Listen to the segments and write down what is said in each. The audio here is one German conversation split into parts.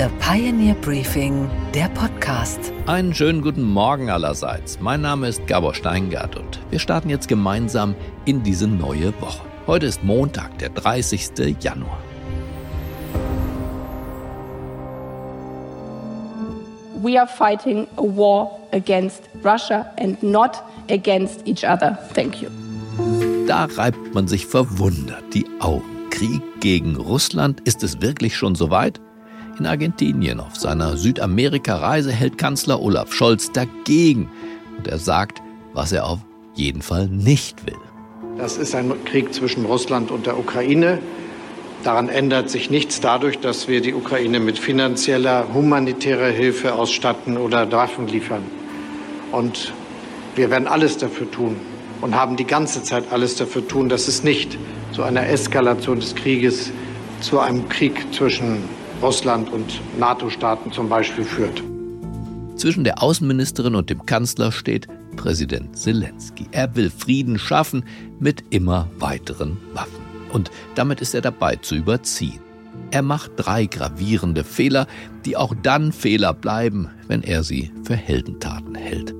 The Pioneer Briefing, der Podcast. Einen schönen guten Morgen allerseits. Mein Name ist Gabor Steingart und wir starten jetzt gemeinsam in diese neue Woche. Heute ist Montag, der 30. Januar. We are fighting a war against Russia and not against each other. Thank you. Da reibt man sich verwundert die Augen. Krieg gegen Russland, ist es wirklich schon soweit? In Argentinien auf seiner Südamerika-Reise hält Kanzler Olaf Scholz dagegen und er sagt, was er auf jeden Fall nicht will. Das ist ein Krieg zwischen Russland und der Ukraine. Daran ändert sich nichts dadurch, dass wir die Ukraine mit finanzieller, humanitärer Hilfe ausstatten oder Waffen liefern. Und wir werden alles dafür tun und haben die ganze Zeit alles dafür tun, dass es nicht zu einer Eskalation des Krieges, zu einem Krieg zwischen Russland und NATO-Staaten zum Beispiel führt. Zwischen der Außenministerin und dem Kanzler steht Präsident Zelensky. Er will Frieden schaffen mit immer weiteren Waffen. Und damit ist er dabei zu überziehen. Er macht drei gravierende Fehler, die auch dann Fehler bleiben, wenn er sie für Heldentaten hält.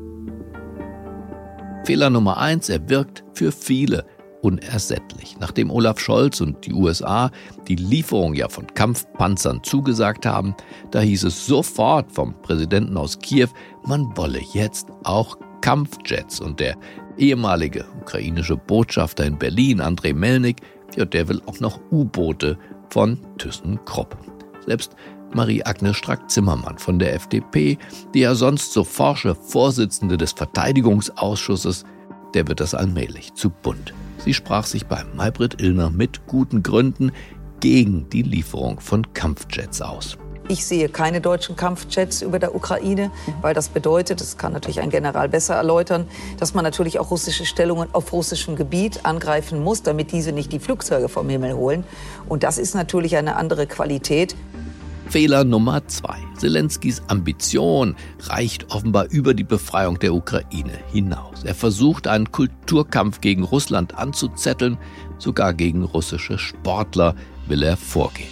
Fehler Nummer eins, er wirkt für viele unersättlich. Nachdem Olaf Scholz und die USA die Lieferung ja von Kampfpanzern zugesagt haben, da hieß es sofort vom Präsidenten aus Kiew, man wolle jetzt auch Kampfjets. Und der ehemalige ukrainische Botschafter in Berlin, Andrei Melnik, ja, der will auch noch U-Boote von ThyssenKrupp. Selbst Marie-Agnes Strack-Zimmermann von der FDP, die ja sonst so forsche Vorsitzende des Verteidigungsausschusses, der wird das allmählich zu bunt. Sie sprach sich bei Maybrit Illner mit guten Gründen gegen die Lieferung von Kampfjets aus. Ich sehe keine deutschen Kampfjets über der Ukraine, weil das bedeutet, das kann natürlich ein General besser erläutern, dass man natürlich auch russische Stellungen auf russischem Gebiet angreifen muss, damit diese nicht die Flugzeuge vom Himmel holen. Und das ist natürlich eine andere Qualität. Fehler Nummer zwei. Zelenskys Ambition reicht offenbar über die Befreiung der Ukraine hinaus. Er versucht, einen Kulturkampf gegen Russland anzuzetteln, sogar gegen russische Sportler will er vorgehen.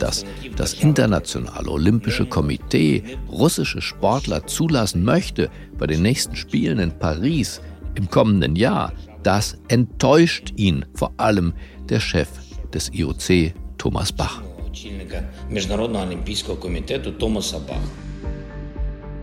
Dass das Internationale Olympische Komitee russische Sportler zulassen möchte bei den nächsten Spielen in Paris im kommenden Jahr, das enttäuscht ihn vor allem der Chef des IOC, Thomas Bach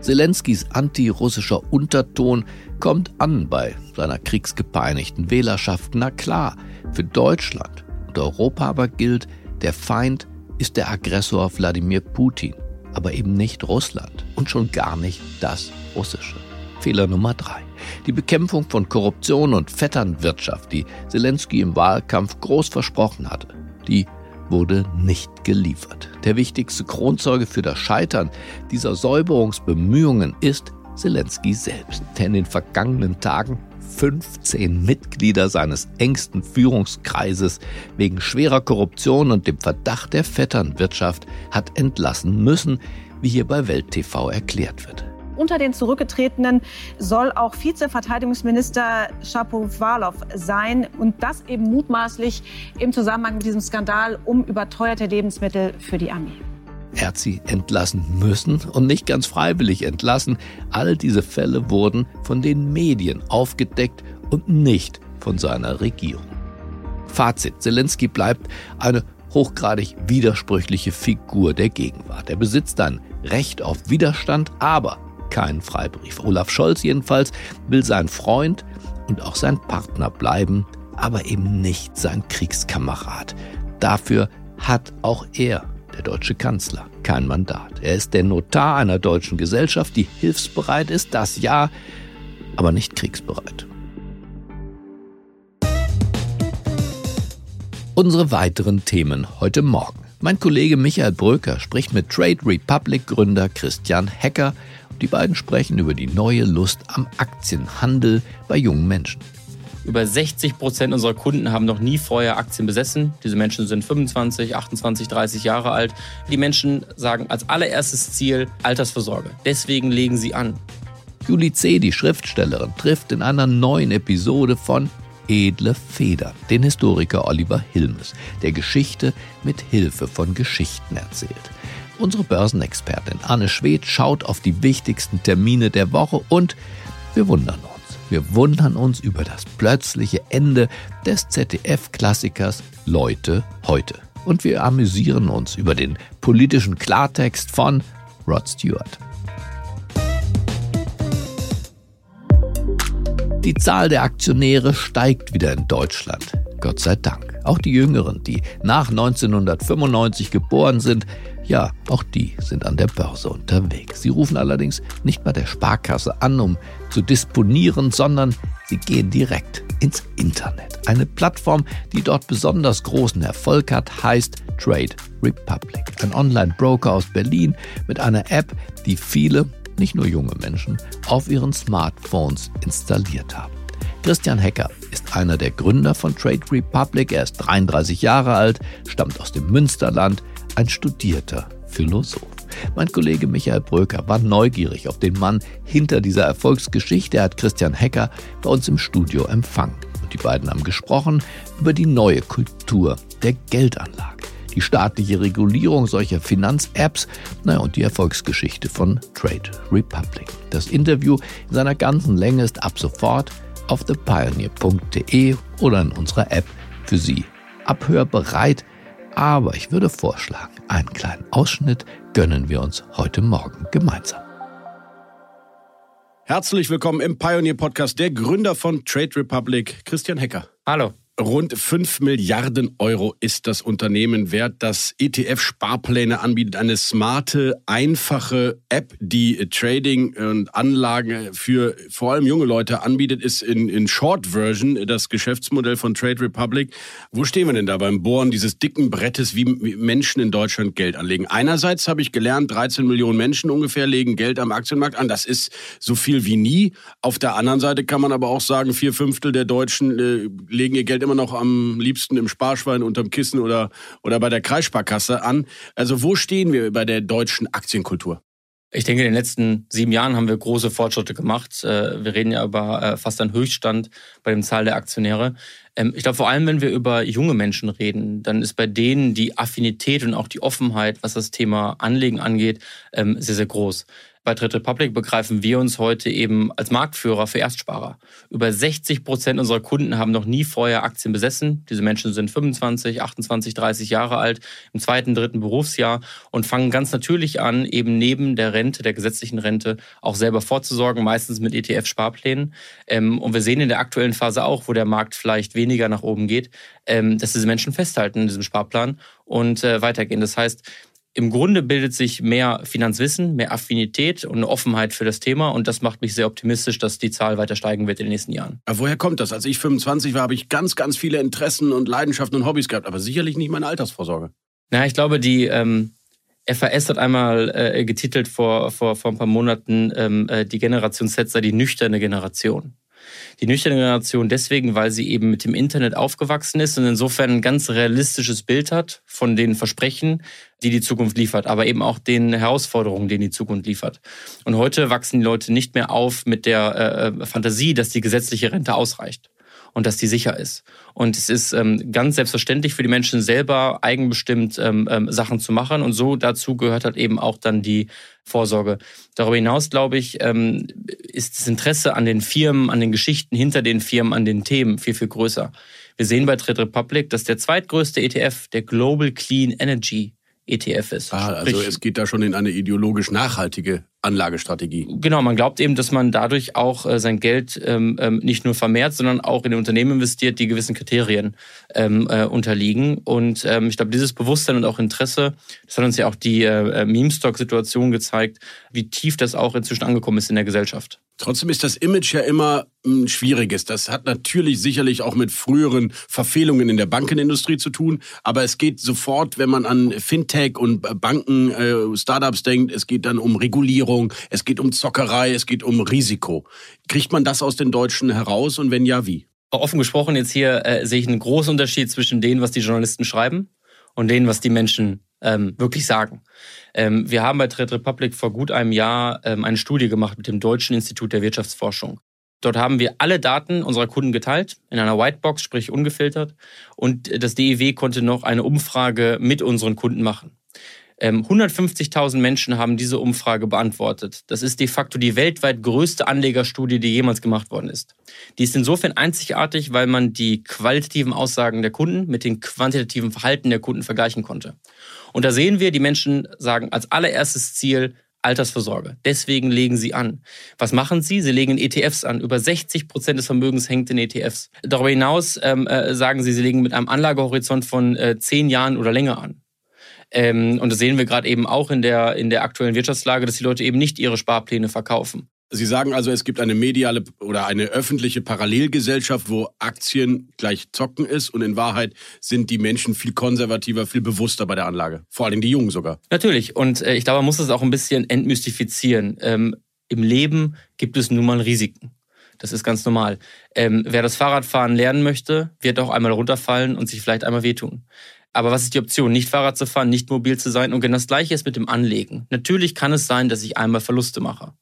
Zelenskys antirussischer Unterton kommt an bei seiner kriegsgepeinigten Wählerschaft. Na klar, für Deutschland und Europa aber gilt, der Feind ist der Aggressor Wladimir Putin, aber eben nicht Russland und schon gar nicht das Russische. Fehler Nummer drei: Die Bekämpfung von Korruption und Vetternwirtschaft, die Zelensky im Wahlkampf groß versprochen hatte, die wurde nicht geliefert. Der wichtigste Kronzeuge für das Scheitern dieser Säuberungsbemühungen ist Zelensky selbst, der in den vergangenen Tagen 15 Mitglieder seines engsten Führungskreises wegen schwerer Korruption und dem Verdacht der Vetternwirtschaft hat entlassen müssen, wie hier bei Welt TV erklärt wird. Unter den Zurückgetretenen soll auch Vizeverteidigungsminister Shapovalov sein und das eben mutmaßlich im Zusammenhang mit diesem Skandal um überteuerte Lebensmittel für die Armee. Er hat sie entlassen müssen und nicht ganz freiwillig entlassen. All diese Fälle wurden von den Medien aufgedeckt und nicht von seiner Regierung. Fazit, Zelensky bleibt eine hochgradig widersprüchliche Figur der Gegenwart. Er besitzt ein Recht auf Widerstand, aber keinen Freibrief. Olaf Scholz jedenfalls will sein Freund und auch sein Partner bleiben, aber eben nicht sein Kriegskamerad. Dafür hat auch er, der deutsche Kanzler, kein Mandat. Er ist der Notar einer deutschen Gesellschaft, die hilfsbereit ist, das ja, aber nicht kriegsbereit. Unsere weiteren Themen heute Morgen. Mein Kollege Michael Bröker spricht mit Trade Republic Gründer Christian Hecker die beiden sprechen über die neue Lust am Aktienhandel bei jungen Menschen. Über 60 Prozent unserer Kunden haben noch nie vorher Aktien besessen. Diese Menschen sind 25, 28, 30 Jahre alt. Die Menschen sagen als allererstes Ziel Altersvorsorge. Deswegen legen sie an. Julie C., die Schriftstellerin, trifft in einer neuen Episode von Edle Feder, den Historiker Oliver Hilmes, der Geschichte mit Hilfe von Geschichten erzählt. Unsere Börsenexpertin Anne Schwedt schaut auf die wichtigsten Termine der Woche und wir wundern uns. Wir wundern uns über das plötzliche Ende des ZDF-Klassikers Leute heute. Und wir amüsieren uns über den politischen Klartext von Rod Stewart. Die Zahl der Aktionäre steigt wieder in Deutschland. Gott sei Dank. Auch die Jüngeren, die nach 1995 geboren sind, ja, auch die sind an der Börse unterwegs. Sie rufen allerdings nicht bei der Sparkasse an, um zu disponieren, sondern sie gehen direkt ins Internet. Eine Plattform, die dort besonders großen Erfolg hat, heißt Trade Republic. Ein Online-Broker aus Berlin mit einer App, die viele, nicht nur junge Menschen, auf ihren Smartphones installiert haben. Christian Hecker ist einer der Gründer von Trade Republic. Er ist 33 Jahre alt, stammt aus dem Münsterland, ein studierter Philosoph. Mein Kollege Michael Bröker war neugierig auf den Mann hinter dieser Erfolgsgeschichte. Er hat Christian Hecker bei uns im Studio empfangen. Und die beiden haben gesprochen über die neue Kultur der Geldanlage, die staatliche Regulierung solcher Finanz-Apps naja, und die Erfolgsgeschichte von Trade Republic. Das Interview in seiner ganzen Länge ist ab sofort auf thepioneer.de oder in unserer App für Sie abhörbereit. Aber ich würde vorschlagen, einen kleinen Ausschnitt gönnen wir uns heute Morgen gemeinsam. Herzlich willkommen im Pioneer Podcast, der Gründer von Trade Republic, Christian Hecker. Hallo. Rund 5 Milliarden Euro ist das Unternehmen wert, das ETF-Sparpläne anbietet. Eine smarte, einfache App, die Trading und Anlagen für vor allem junge Leute anbietet, ist in, in Short Version das Geschäftsmodell von Trade Republic. Wo stehen wir denn da beim Bohren dieses dicken Brettes, wie Menschen in Deutschland Geld anlegen? Einerseits habe ich gelernt, 13 Millionen Menschen ungefähr legen Geld am Aktienmarkt an. Das ist so viel wie nie. Auf der anderen Seite kann man aber auch sagen, vier Fünftel der Deutschen äh, legen ihr Geld immer noch am liebsten im Sparschwein, unterm Kissen oder, oder bei der Kreissparkasse an. Also wo stehen wir bei der deutschen Aktienkultur? Ich denke, in den letzten sieben Jahren haben wir große Fortschritte gemacht. Äh, wir reden ja über äh, fast einen Höchststand bei dem Zahl der Aktionäre. Ähm, ich glaube, vor allem, wenn wir über junge Menschen reden, dann ist bei denen die Affinität und auch die Offenheit, was das Thema Anlegen angeht, ähm, sehr, sehr groß. Bei Trade Republic begreifen wir uns heute eben als Marktführer für Erstsparer. Über 60 Prozent unserer Kunden haben noch nie vorher Aktien besessen. Diese Menschen sind 25, 28, 30 Jahre alt, im zweiten, dritten Berufsjahr und fangen ganz natürlich an, eben neben der Rente, der gesetzlichen Rente, auch selber vorzusorgen, meistens mit ETF-Sparplänen. Ähm, und wir sehen in der aktuellen Phase auch, wo der Markt vielleicht weniger nach oben geht, ähm, dass diese Menschen festhalten in diesem Sparplan und äh, weitergehen. Das heißt, im Grunde bildet sich mehr Finanzwissen, mehr Affinität und eine Offenheit für das Thema und das macht mich sehr optimistisch, dass die Zahl weiter steigen wird in den nächsten Jahren. Aber woher kommt das? Als ich 25 war, habe ich ganz, ganz viele Interessen und Leidenschaften und Hobbys gehabt, aber sicherlich nicht meine Altersvorsorge. Na, ich glaube, die ähm, FAS hat einmal äh, getitelt vor, vor, vor ein paar Monaten, ähm, äh, die Generation Z sei die nüchterne Generation. Die nüchterne Generation deswegen, weil sie eben mit dem Internet aufgewachsen ist und insofern ein ganz realistisches Bild hat von den Versprechen, die die Zukunft liefert, aber eben auch den Herausforderungen, die die Zukunft liefert. Und heute wachsen die Leute nicht mehr auf mit der äh, Fantasie, dass die gesetzliche Rente ausreicht und dass die sicher ist. Und es ist ähm, ganz selbstverständlich für die Menschen selber eigenbestimmt ähm, ähm, Sachen zu machen. Und so dazu gehört halt eben auch dann die Vorsorge. Darüber hinaus, glaube ich, ähm, ist das Interesse an den Firmen, an den Geschichten hinter den Firmen, an den Themen viel, viel größer. Wir sehen bei Trade Republic, dass der zweitgrößte ETF, der Global Clean Energy ETF ist. Ah, also Sprich, es geht da schon in eine ideologisch nachhaltige Anlagestrategie. Genau, man glaubt eben, dass man dadurch auch äh, sein Geld ähm, ähm, nicht nur vermehrt, sondern auch in Unternehmen investiert, die gewissen Kriterien ähm, äh, unterliegen. Und ähm, ich glaube, dieses Bewusstsein und auch Interesse, das hat uns ja auch die äh, äh Meme-Stock-Situation gezeigt, wie tief das auch inzwischen angekommen ist in der Gesellschaft. Trotzdem ist das Image ja immer ein schwieriges. Das hat natürlich sicherlich auch mit früheren Verfehlungen in der Bankenindustrie zu tun. Aber es geht sofort, wenn man an Fintech und Banken, äh, Startups denkt, es geht dann um Regulierung, es geht um Zockerei, es geht um Risiko. Kriegt man das aus den Deutschen heraus und wenn ja, wie? Offen gesprochen, jetzt hier äh, sehe ich einen großen Unterschied zwischen dem, was die Journalisten schreiben und dem, was die Menschen ähm, wirklich sagen. Ähm, wir haben bei Trade Republic vor gut einem Jahr ähm, eine Studie gemacht mit dem Deutschen Institut der Wirtschaftsforschung. Dort haben wir alle Daten unserer Kunden geteilt, in einer Whitebox, sprich ungefiltert. Und das DEW konnte noch eine Umfrage mit unseren Kunden machen. 150.000 ähm, Menschen haben diese Umfrage beantwortet. Das ist de facto die weltweit größte Anlegerstudie, die jemals gemacht worden ist. Die ist insofern einzigartig, weil man die qualitativen Aussagen der Kunden mit dem quantitativen Verhalten der Kunden vergleichen konnte. Und da sehen wir, die Menschen sagen als allererstes Ziel, Altersvorsorge. Deswegen legen sie an. Was machen sie? Sie legen ETFs an. Über 60 Prozent des Vermögens hängt in ETFs. Darüber hinaus ähm, äh, sagen sie, sie legen mit einem Anlagehorizont von äh, zehn Jahren oder länger an. Ähm, und das sehen wir gerade eben auch in der, in der aktuellen Wirtschaftslage, dass die Leute eben nicht ihre Sparpläne verkaufen. Sie sagen also, es gibt eine mediale oder eine öffentliche Parallelgesellschaft, wo Aktien gleich zocken ist und in Wahrheit sind die Menschen viel konservativer, viel bewusster bei der Anlage. Vor allem die Jungen sogar. Natürlich. Und äh, ich glaube, man muss das auch ein bisschen entmystifizieren. Ähm, Im Leben gibt es nun mal Risiken. Das ist ganz normal. Ähm, wer das Fahrradfahren lernen möchte, wird auch einmal runterfallen und sich vielleicht einmal wehtun. Aber was ist die Option? Nicht Fahrrad zu fahren, nicht mobil zu sein. Und genau das Gleiche ist mit dem Anlegen. Natürlich kann es sein, dass ich einmal Verluste mache.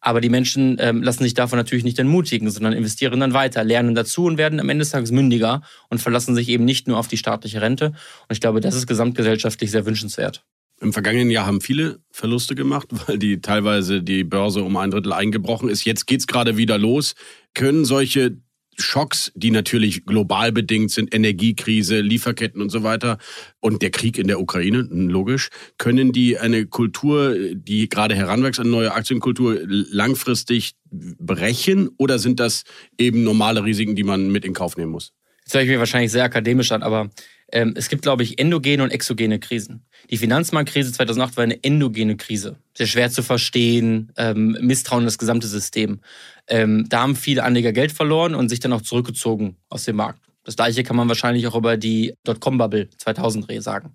Aber die Menschen ähm, lassen sich davon natürlich nicht entmutigen, sondern investieren dann weiter, lernen dazu und werden am Ende des Tages mündiger und verlassen sich eben nicht nur auf die staatliche Rente. Und ich glaube, das ist gesamtgesellschaftlich sehr wünschenswert. Im vergangenen Jahr haben viele Verluste gemacht, weil die teilweise die Börse um ein Drittel eingebrochen ist. Jetzt geht's gerade wieder los. Können solche Schocks, die natürlich global bedingt sind, Energiekrise, Lieferketten und so weiter und der Krieg in der Ukraine, logisch, können die eine Kultur, die gerade heranwächst, eine neue Aktienkultur langfristig brechen oder sind das eben normale Risiken, die man mit in Kauf nehmen muss? Jetzt höre ich mir wahrscheinlich sehr akademisch an, aber ähm, es gibt, glaube ich, endogene und exogene Krisen. Die Finanzmarktkrise 2008 war eine endogene Krise. Sehr schwer zu verstehen, ähm, Misstrauen in das gesamte System. Ähm, da haben viele Anleger Geld verloren und sich dann auch zurückgezogen aus dem Markt. Das gleiche kann man wahrscheinlich auch über die Dotcom-Bubble 2000 sagen.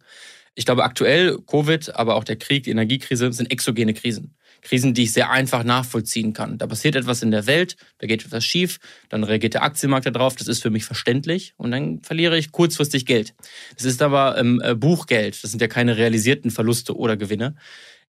Ich glaube, aktuell Covid, aber auch der Krieg, die Energiekrise sind exogene Krisen. Krisen, die ich sehr einfach nachvollziehen kann. Da passiert etwas in der Welt, da geht etwas schief, dann reagiert der Aktienmarkt darauf, das ist für mich verständlich und dann verliere ich kurzfristig Geld. Das ist aber ähm, äh, Buchgeld, das sind ja keine realisierten Verluste oder Gewinne.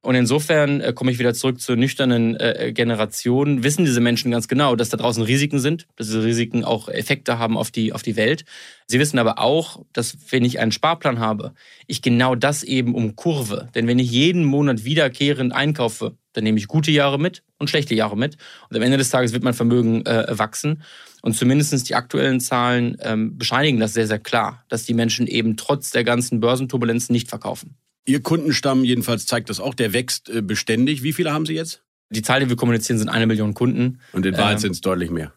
Und insofern äh, komme ich wieder zurück zur nüchternen äh, Generation. Wissen diese Menschen ganz genau, dass da draußen Risiken sind, dass diese Risiken auch Effekte haben auf die, auf die Welt. Sie wissen aber auch, dass wenn ich einen Sparplan habe, ich genau das eben umkurve. Denn wenn ich jeden Monat wiederkehrend einkaufe, dann nehme ich gute Jahre mit und schlechte Jahre mit. Und am Ende des Tages wird mein Vermögen äh, wachsen. Und zumindest die aktuellen Zahlen ähm, bescheinigen das sehr, sehr klar, dass die Menschen eben trotz der ganzen Börsenturbulenzen nicht verkaufen. Ihr Kundenstamm jedenfalls zeigt das auch, der wächst äh, beständig. Wie viele haben Sie jetzt? Die Zahl, die wir kommunizieren, sind eine Million Kunden. Und in Wahrheit ähm, sind es deutlich mehr.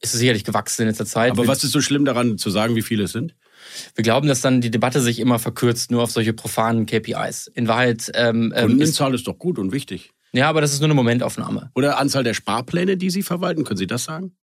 Ist es sicherlich gewachsen in letzter Zeit. Aber was ist so schlimm daran zu sagen, wie viele es sind? Wir glauben, dass dann die Debatte sich immer verkürzt, nur auf solche profanen KPIs. In Wahrheit. Ähm, ähm Kundenzahl ist, ist doch gut und wichtig. Ja, aber das ist nur eine Momentaufnahme. Oder Anzahl der Sparpläne, die Sie verwalten. Können Sie das sagen?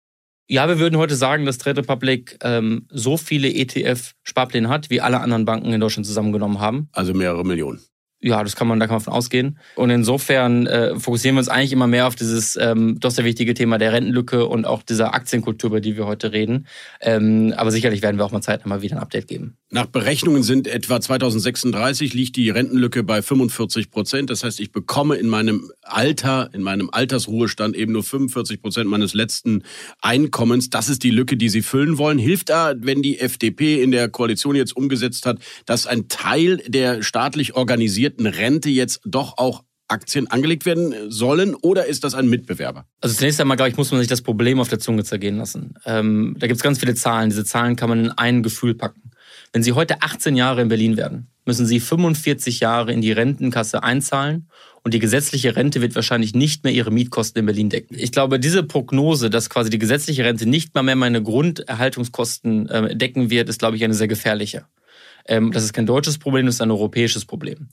Ja, wir würden heute sagen, dass Trade Republic ähm, so viele ETF-Sparpläne hat, wie alle anderen Banken in Deutschland zusammengenommen haben. Also mehrere Millionen. Ja, das kann man, da kann man von ausgehen. Und insofern äh, fokussieren wir uns eigentlich immer mehr auf dieses ähm, doch sehr wichtige Thema der Rentenlücke und auch dieser Aktienkultur, über die wir heute reden. Ähm, aber sicherlich werden wir auch mal Zeit mal wieder ein Update geben. Nach Berechnungen sind etwa 2036 liegt die Rentenlücke bei 45 Prozent. Das heißt, ich bekomme in meinem Alter, in meinem Altersruhestand eben nur 45 Prozent meines letzten Einkommens. Das ist die Lücke, die Sie füllen wollen. Hilft da, wenn die FDP in der Koalition jetzt umgesetzt hat, dass ein Teil der staatlich organisierten garantierten Rente jetzt doch auch Aktien angelegt werden sollen oder ist das ein Mitbewerber? Also zunächst einmal, glaube ich, muss man sich das Problem auf der Zunge zergehen lassen. Ähm, da gibt es ganz viele Zahlen. Diese Zahlen kann man in ein Gefühl packen. Wenn Sie heute 18 Jahre in Berlin werden, müssen Sie 45 Jahre in die Rentenkasse einzahlen und die gesetzliche Rente wird wahrscheinlich nicht mehr Ihre Mietkosten in Berlin decken. Ich glaube, diese Prognose, dass quasi die gesetzliche Rente nicht mal mehr meine Grunderhaltungskosten äh, decken wird, ist, glaube ich, eine sehr gefährliche. Ähm, das ist kein deutsches Problem, das ist ein europäisches Problem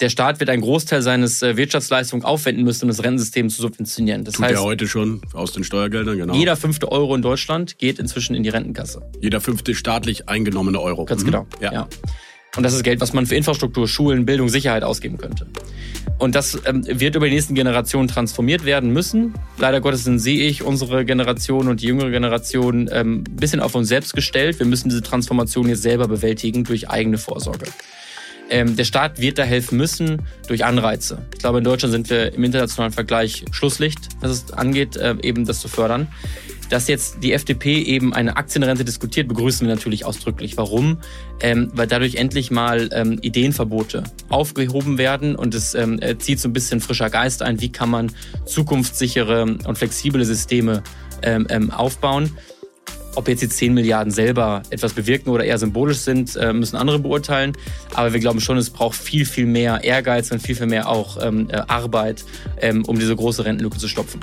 der Staat wird einen Großteil seines äh, Wirtschaftsleistung aufwenden müssen, um das Rentensystem zu subventionieren. Das Tut heißt, er heute schon aus den Steuergeldern, genau. Jeder fünfte Euro in Deutschland geht inzwischen in die Rentenkasse. Jeder fünfte staatlich eingenommene Euro. Ganz mhm. genau, ja. ja. Und das ist Geld, was man für Infrastruktur, Schulen, Bildung, Sicherheit ausgeben könnte. Und das ähm, wird über die nächsten Generationen transformiert werden müssen. Leider Gottes Sie, ich, unsere Generation und die jüngere Generation ähm, ein bisschen auf uns selbst gestellt. Wir müssen diese Transformation jetzt selber bewältigen durch eigene Vorsorge. Ähm, der Staat wird da helfen müssen durch Anreize. Ich glaube, in Deutschland sind wir im internationalen Vergleich Schlusslicht, was es angeht, äh, eben das zu fördern. Dass jetzt die FDP eben eine Aktienrente diskutiert, begrüßen wir natürlich ausdrücklich. Warum? Ähm, weil dadurch endlich mal ähm, Ideenverbote aufgehoben werden und es ähm, zieht so ein bisschen frischer Geist ein. Wie kann man zukunftssichere und flexible Systeme ähm, ähm, aufbauen? Ob jetzt die 10 Milliarden selber etwas bewirken oder eher symbolisch sind, äh, müssen andere beurteilen. Aber wir glauben schon, es braucht viel, viel mehr Ehrgeiz und viel, viel mehr auch ähm, äh, Arbeit, um diese große Rentenlücke zu stopfen.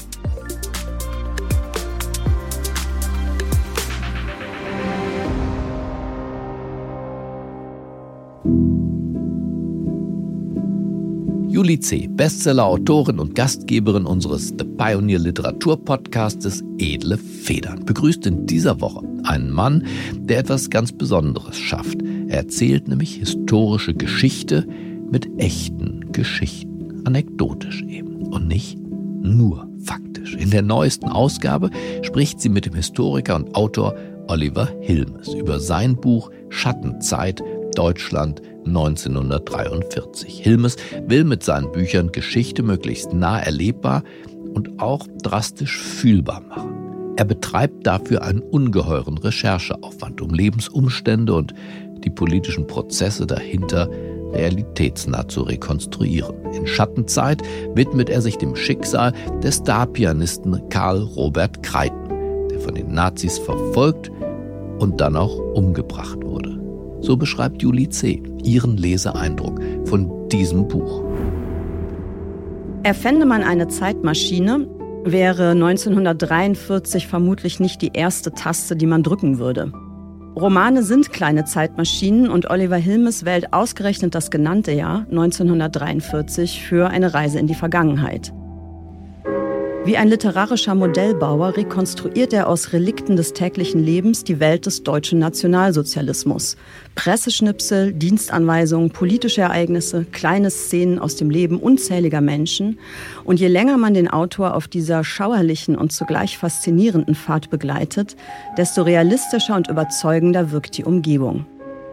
Julie C., Bestseller-Autorin und Gastgeberin unseres The Pioneer Literatur Podcastes Edle Federn, begrüßt in dieser Woche einen Mann, der etwas ganz Besonderes schafft. Er erzählt nämlich historische Geschichte mit echten Geschichten, anekdotisch eben und nicht nur faktisch. In der neuesten Ausgabe spricht sie mit dem Historiker und Autor Oliver Hilmes über sein Buch Schattenzeit Deutschland 1943. Hilmes will mit seinen Büchern Geschichte möglichst nah erlebbar und auch drastisch fühlbar machen. Er betreibt dafür einen ungeheuren Rechercheaufwand, um Lebensumstände und die politischen Prozesse dahinter realitätsnah zu rekonstruieren. In Schattenzeit widmet er sich dem Schicksal des Starpianisten Karl Robert Kreiten, der von den Nazis verfolgt und dann auch umgebracht. So beschreibt Julie C. ihren Leseeindruck von diesem Buch. Erfände man eine Zeitmaschine, wäre 1943 vermutlich nicht die erste Taste, die man drücken würde. Romane sind kleine Zeitmaschinen und Oliver Hilmes wählt ausgerechnet das genannte Jahr 1943 für eine Reise in die Vergangenheit. Wie ein literarischer Modellbauer rekonstruiert er aus Relikten des täglichen Lebens die Welt des deutschen Nationalsozialismus. Presseschnipsel, Dienstanweisungen, politische Ereignisse, kleine Szenen aus dem Leben unzähliger Menschen. Und je länger man den Autor auf dieser schauerlichen und zugleich faszinierenden Fahrt begleitet, desto realistischer und überzeugender wirkt die Umgebung.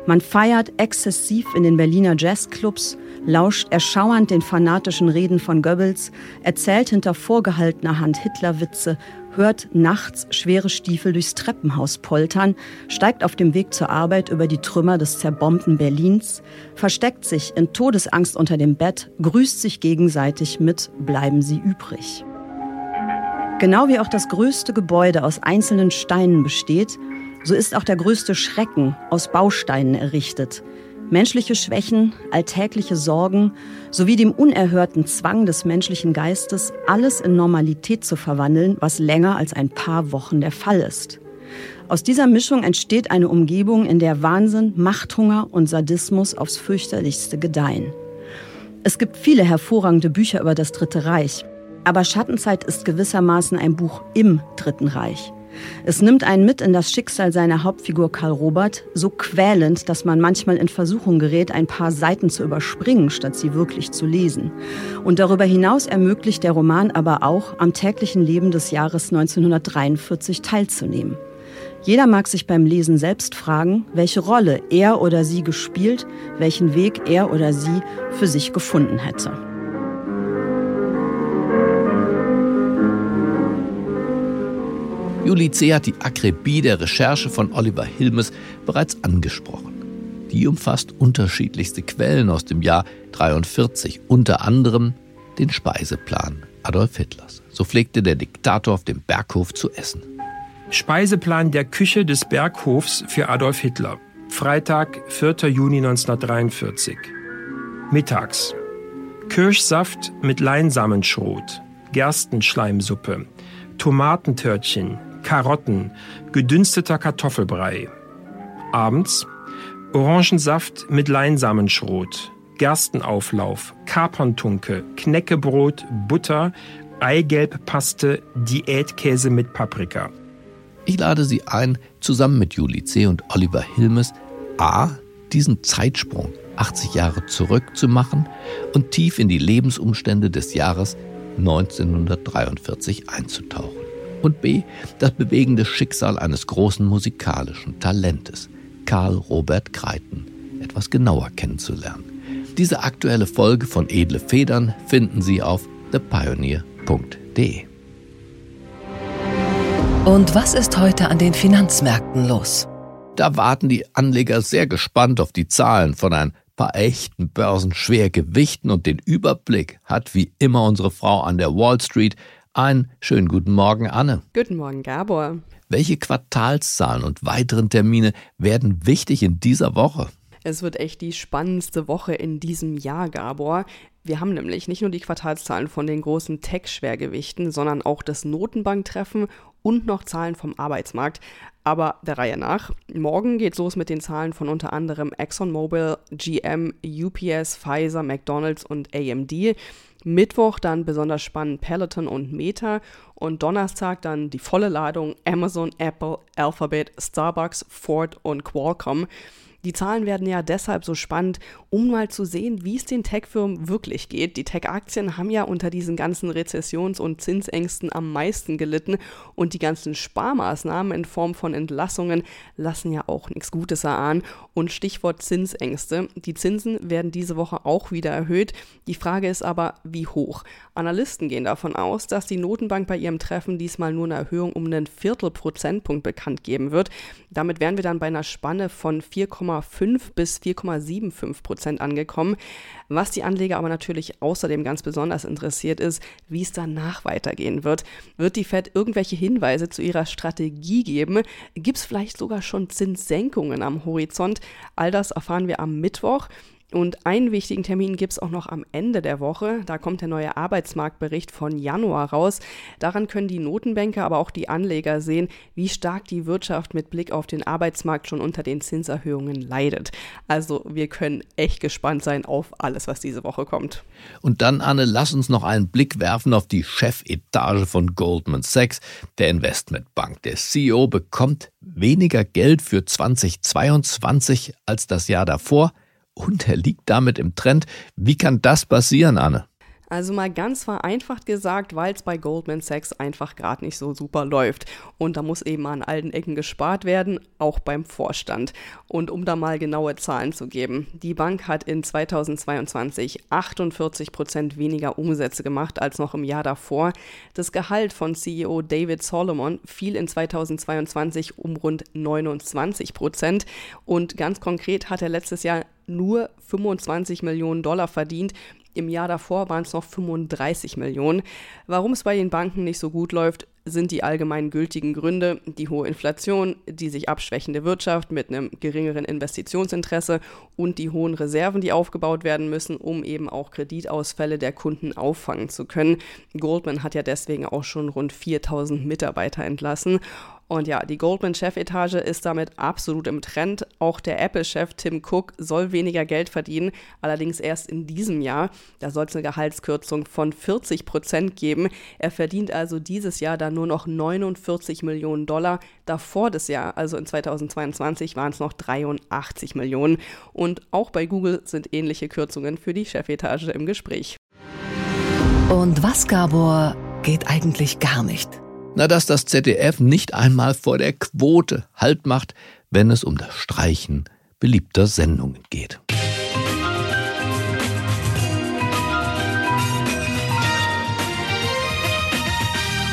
Man feiert exzessiv in den Berliner Jazzclubs, lauscht erschauernd den fanatischen Reden von Goebbels, erzählt hinter vorgehaltener Hand Hitlerwitze, hört nachts schwere Stiefel durchs Treppenhaus poltern, steigt auf dem Weg zur Arbeit über die Trümmer des zerbombten Berlins, versteckt sich in Todesangst unter dem Bett, grüßt sich gegenseitig mit Bleiben Sie übrig. Genau wie auch das größte Gebäude aus einzelnen Steinen besteht, so ist auch der größte Schrecken aus Bausteinen errichtet, Menschliche Schwächen, alltägliche Sorgen sowie dem unerhörten Zwang des menschlichen Geistes, alles in Normalität zu verwandeln, was länger als ein paar Wochen der Fall ist. Aus dieser Mischung entsteht eine Umgebung, in der Wahnsinn, Machthunger und Sadismus aufs fürchterlichste gedeihen. Es gibt viele hervorragende Bücher über das Dritte Reich, aber Schattenzeit ist gewissermaßen ein Buch im Dritten Reich. Es nimmt einen mit in das Schicksal seiner Hauptfigur Karl Robert, so quälend, dass man manchmal in Versuchung gerät, ein paar Seiten zu überspringen, statt sie wirklich zu lesen. Und darüber hinaus ermöglicht der Roman aber auch, am täglichen Leben des Jahres 1943 teilzunehmen. Jeder mag sich beim Lesen selbst fragen, welche Rolle er oder sie gespielt, welchen Weg er oder sie für sich gefunden hätte. Julie C. hat die Akribie der Recherche von Oliver Hilmes bereits angesprochen. Die umfasst unterschiedlichste Quellen aus dem Jahr 43, unter anderem den Speiseplan Adolf Hitlers. So pflegte der Diktator auf dem Berghof zu essen. Speiseplan der Küche des Berghofs für Adolf Hitler. Freitag, 4. Juni 1943. Mittags. Kirschsaft mit Leinsamenschrot, Gerstenschleimsuppe, Tomatentörtchen, Karotten, gedünsteter Kartoffelbrei. Abends Orangensaft mit Leinsamenschrot, Gerstenauflauf, Kaperntunke, Knäckebrot, Butter, Eigelbpaste, Diätkäse mit Paprika. Ich lade Sie ein, zusammen mit Julie C. und Oliver Hilmes A. diesen Zeitsprung 80 Jahre zurückzumachen und tief in die Lebensumstände des Jahres 1943 einzutauchen und B. das bewegende Schicksal eines großen musikalischen Talentes, Karl Robert Kreiten, etwas genauer kennenzulernen. Diese aktuelle Folge von Edle Federn finden Sie auf thepioneer.de. Und was ist heute an den Finanzmärkten los? Da warten die Anleger sehr gespannt auf die Zahlen von ein paar echten Börsenschwergewichten und den Überblick hat wie immer unsere Frau an der Wall Street. Einen schönen guten Morgen, Anne. Guten Morgen, Gabor. Welche Quartalszahlen und weiteren Termine werden wichtig in dieser Woche? Es wird echt die spannendste Woche in diesem Jahr, Gabor. Wir haben nämlich nicht nur die Quartalszahlen von den großen Tech-Schwergewichten, sondern auch das Notenbanktreffen und noch Zahlen vom Arbeitsmarkt. Aber der Reihe nach. Morgen geht's los mit den Zahlen von unter anderem ExxonMobil, GM, UPS, Pfizer, McDonald's und AMD. Mittwoch dann besonders spannend Peloton und Meta und Donnerstag dann die volle Ladung Amazon, Apple, Alphabet, Starbucks, Ford und Qualcomm. Die Zahlen werden ja deshalb so spannend, um mal zu sehen, wie es den Tech-Firmen wirklich geht. Die Tech-Aktien haben ja unter diesen ganzen Rezessions- und Zinsängsten am meisten gelitten und die ganzen Sparmaßnahmen in Form von Entlassungen lassen ja auch nichts Gutes erahnen. Und Stichwort Zinsängste. Die Zinsen werden diese Woche auch wieder erhöht. Die Frage ist aber, wie hoch? Analysten gehen davon aus, dass die Notenbank bei ihrem Treffen diesmal nur eine Erhöhung um einen Viertelprozentpunkt bekannt geben wird. Damit wären wir dann bei einer Spanne von 4,5 bis 4,75 Prozent angekommen. Was die Anleger aber natürlich außerdem ganz besonders interessiert ist, wie es danach weitergehen wird. Wird die Fed irgendwelche Hinweise zu ihrer Strategie geben? Gibt es vielleicht sogar schon Zinssenkungen am Horizont? All das erfahren wir am Mittwoch. Und einen wichtigen Termin gibt es auch noch am Ende der Woche. Da kommt der neue Arbeitsmarktbericht von Januar raus. Daran können die Notenbanker, aber auch die Anleger sehen, wie stark die Wirtschaft mit Blick auf den Arbeitsmarkt schon unter den Zinserhöhungen leidet. Also wir können echt gespannt sein auf alles, was diese Woche kommt. Und dann, Anne, lass uns noch einen Blick werfen auf die Chefetage von Goldman Sachs, der Investmentbank. Der CEO bekommt weniger Geld für 2022 als das Jahr davor und er liegt damit im Trend. Wie kann das passieren, Anne? Also mal ganz vereinfacht gesagt, weil es bei Goldman Sachs einfach gerade nicht so super läuft. Und da muss eben an allen Ecken gespart werden, auch beim Vorstand. Und um da mal genaue Zahlen zu geben, die Bank hat in 2022 48 Prozent weniger Umsätze gemacht als noch im Jahr davor. Das Gehalt von CEO David Solomon fiel in 2022 um rund 29 Prozent. Und ganz konkret hat er letztes Jahr nur 25 Millionen Dollar verdient. Im Jahr davor waren es noch 35 Millionen. Warum es bei den Banken nicht so gut läuft, sind die allgemein gültigen Gründe, die hohe Inflation, die sich abschwächende Wirtschaft mit einem geringeren Investitionsinteresse und die hohen Reserven, die aufgebaut werden müssen, um eben auch Kreditausfälle der Kunden auffangen zu können. Goldman hat ja deswegen auch schon rund 4000 Mitarbeiter entlassen. Und ja, die Goldman-Chefetage ist damit absolut im Trend. Auch der Apple-Chef Tim Cook soll weniger Geld verdienen, allerdings erst in diesem Jahr. Da soll es eine Gehaltskürzung von 40 Prozent geben. Er verdient also dieses Jahr dann nur noch 49 Millionen Dollar. Davor das Jahr, also in 2022, waren es noch 83 Millionen. Und auch bei Google sind ähnliche Kürzungen für die Chefetage im Gespräch. Und was, Gabor, geht eigentlich gar nicht? Na, dass das ZDF nicht einmal vor der Quote Halt macht, wenn es um das Streichen beliebter Sendungen geht.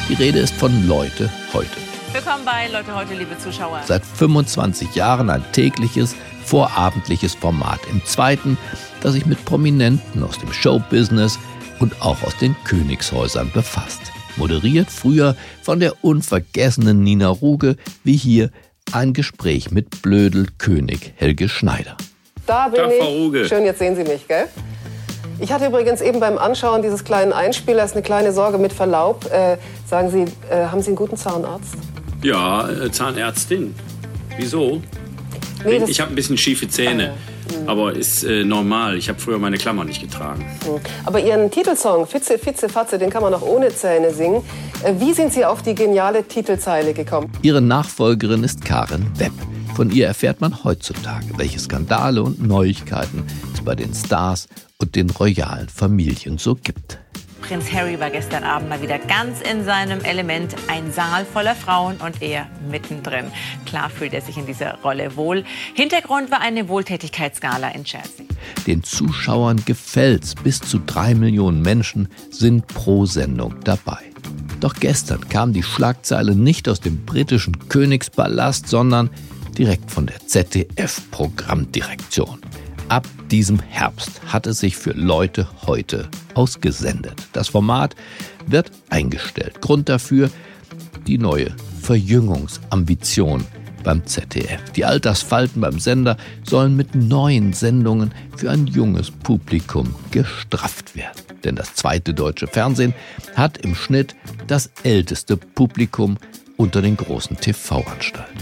Die Rede ist von Leute heute. Willkommen bei Leute heute, liebe Zuschauer. Seit 25 Jahren ein tägliches, vorabendliches Format im zweiten, das sich mit Prominenten aus dem Showbusiness und auch aus den Königshäusern befasst. Moderiert früher von der unvergessenen Nina Ruge, wie hier ein Gespräch mit Blödelkönig Helge Schneider. Da bin ich. Schön, jetzt sehen Sie mich, gell? Ich hatte übrigens eben beim Anschauen dieses kleinen Einspielers eine kleine Sorge mit Verlaub. Äh, sagen Sie, äh, haben Sie einen guten Zahnarzt? Ja, äh, Zahnärztin. Wieso? Nee, ich habe ein bisschen schiefe Zähne. Aber ist äh, normal. Ich habe früher meine Klammer nicht getragen. Hm. Aber Ihren Titelsong, Fitze, Fitze, Fatze, den kann man auch ohne Zähne singen. Äh, wie sind Sie auf die geniale Titelzeile gekommen? Ihre Nachfolgerin ist Karen Wepp. Von ihr erfährt man heutzutage, welche Skandale und Neuigkeiten es bei den Stars und den royalen Familien so gibt. Prinz Harry war gestern Abend mal wieder ganz in seinem Element. Ein Saal voller Frauen und er mittendrin. Klar fühlt er sich in dieser Rolle wohl. Hintergrund war eine Wohltätigkeitsgala in Jersey. Den Zuschauern gefällt's. Bis zu drei Millionen Menschen sind pro Sendung dabei. Doch gestern kam die Schlagzeile nicht aus dem britischen Königspalast, sondern direkt von der ZDF-Programmdirektion. Ab diesem Herbst hat es sich für Leute heute ausgesendet. Das Format wird eingestellt. Grund dafür die neue Verjüngungsambition beim ZDF. Die Altersfalten beim Sender sollen mit neuen Sendungen für ein junges Publikum gestrafft werden. Denn das zweite deutsche Fernsehen hat im Schnitt das älteste Publikum unter den großen TV-Anstalten.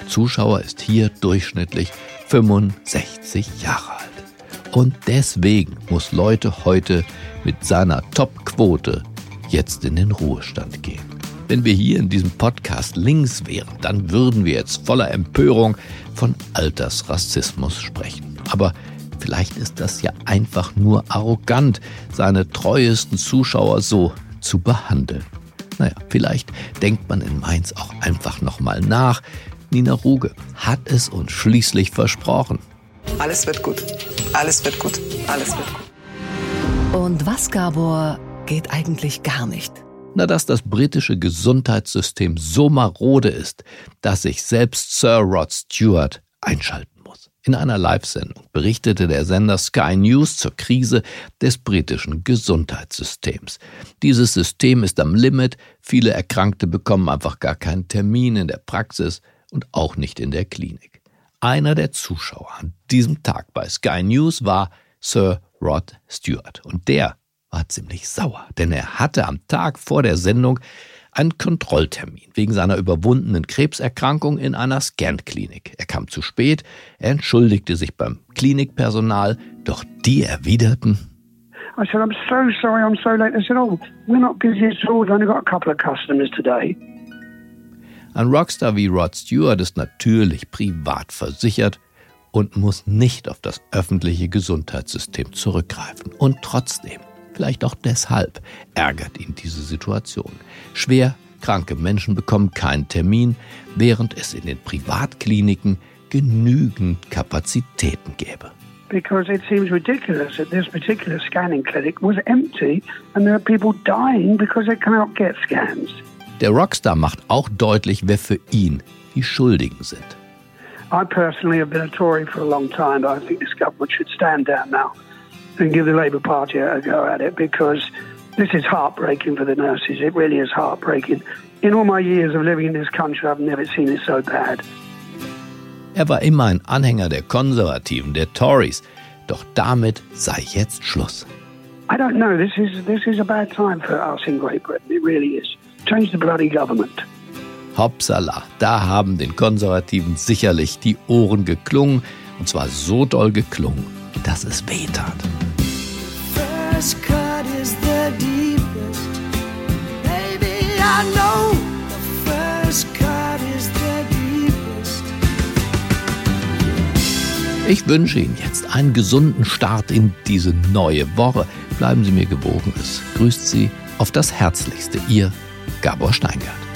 Der Zuschauer ist hier durchschnittlich 65 Jahre alt. Und deswegen muss Leute heute mit seiner Top-Quote jetzt in den Ruhestand gehen. Wenn wir hier in diesem Podcast links wären, dann würden wir jetzt voller Empörung von Altersrassismus sprechen. Aber vielleicht ist das ja einfach nur arrogant, seine treuesten Zuschauer so zu behandeln. Naja, vielleicht denkt man in Mainz auch einfach nochmal nach, Nina Ruge hat es uns schließlich versprochen. Alles wird gut. Alles wird gut. Alles wird gut. Und was, Gabor, geht eigentlich gar nicht? Na, dass das britische Gesundheitssystem so marode ist, dass sich selbst Sir Rod Stewart einschalten muss. In einer Live-Sendung berichtete der Sender Sky News zur Krise des britischen Gesundheitssystems. Dieses System ist am Limit, viele Erkrankte bekommen einfach gar keinen Termin in der Praxis und auch nicht in der Klinik. Einer der Zuschauer an diesem Tag bei Sky News war Sir Rod Stewart. Und der war ziemlich sauer, denn er hatte am Tag vor der Sendung einen Kontrolltermin wegen seiner überwundenen Krebserkrankung in einer Scan-Klinik. Er kam zu spät, er entschuldigte sich beim Klinikpersonal, doch die erwiderten, I said, I'm so sorry I'm so late. They said, oh, we're not busy at all. We've only got a couple of customers today. Ein Rockstar wie Rod Stewart ist natürlich privat versichert und muss nicht auf das öffentliche Gesundheitssystem zurückgreifen. Und trotzdem, vielleicht auch deshalb, ärgert ihn diese Situation. Schwer kranke Menschen bekommen keinen Termin, während es in den Privatkliniken genügend Kapazitäten gäbe. Because it seems ridiculous that this particular scanning clinic was empty and there are people dying because they cannot get scans. Der Rockstar macht auch deutlich, wer für ihn die Schuldigen sind. I personally have been a Tory for a long time, but I think this government should stand down now and give the Labour Party a go at it because this is heartbreaking for the nurses. It really is heartbreaking. In all my years of living in this country, I've never seen it so bad. Er war immer ein Anhänger der Konservativen, der Tories. Doch damit sei jetzt Schluss. I don't know. This is this is a bad time for us in Great Britain. It really is. Change the bloody government. Hoppsala, da haben den Konservativen sicherlich die Ohren geklungen. Und zwar so doll geklungen, dass es wehtat. First cut is the deepest. Baby, I know the first cut is the deepest. Ich wünsche Ihnen jetzt einen gesunden Start in diese neue Woche. Bleiben Sie mir gewogen. Es grüßt Sie auf das Herzlichste. Ihr Gabor Steingart.